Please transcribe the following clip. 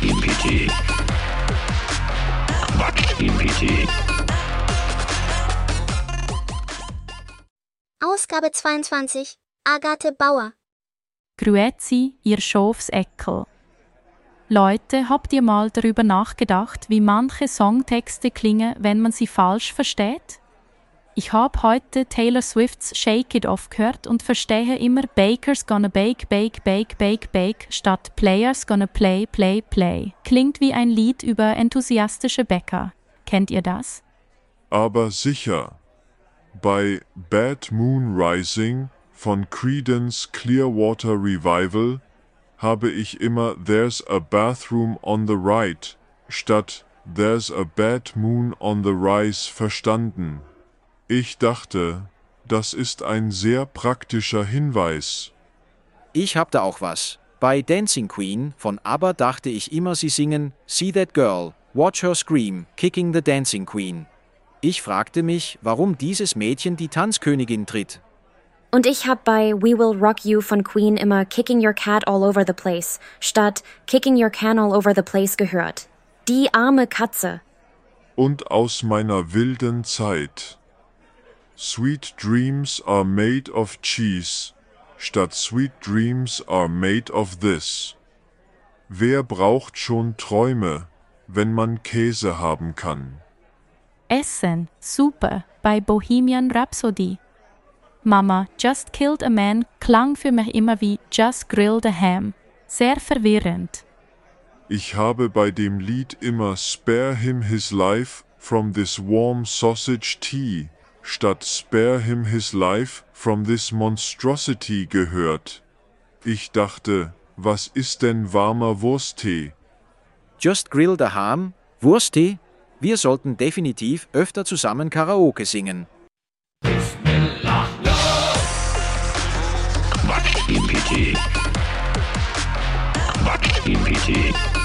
Quatsch-GPT. Quatsch-GPT. Ausgabe 22. Agathe Bauer. Grüezi, ihr Schafsäckel. Leute, habt ihr mal darüber nachgedacht, wie manche Songtexte klingen, wenn man sie falsch versteht? Ich habe heute Taylor Swifts Shake It Off gehört und verstehe immer Baker's gonna bake, bake, bake, bake, bake statt Players gonna play, play, play. Klingt wie ein Lied über enthusiastische Bäcker. Kennt ihr das? Aber sicher. Bei Bad Moon Rising von Creedence Clearwater Revival habe ich immer There's a bathroom on the right statt There's a bad moon on the rise verstanden. Ich dachte, das ist ein sehr praktischer Hinweis. Ich hab da auch was. Bei Dancing Queen von ABBA dachte ich immer, sie singen See That Girl, Watch Her Scream, Kicking the Dancing Queen. Ich fragte mich, warum dieses Mädchen die Tanzkönigin tritt. Und ich hab bei We Will Rock You von Queen immer Kicking Your Cat All Over the Place statt Kicking Your Can All Over the Place gehört. Die arme Katze. Und aus meiner wilden Zeit. Sweet dreams are made of cheese statt Sweet dreams are made of this. Wer braucht schon Träume, wenn man Käse haben kann? Essen, super, bei Bohemian Rhapsody. Mama, Just Killed a Man klang für mich immer wie Just Grilled a Ham. Sehr verwirrend. Ich habe bei dem Lied immer Spare him his life from this warm sausage tea statt Spare him his life from this monstrosity gehört. Ich dachte, was ist denn warmer Wursttee? Just Grill the Ham, Wursttee? Wir sollten definitiv öfter zusammen Karaoke singen. Quatsch-GPT. Quatsch-GPT.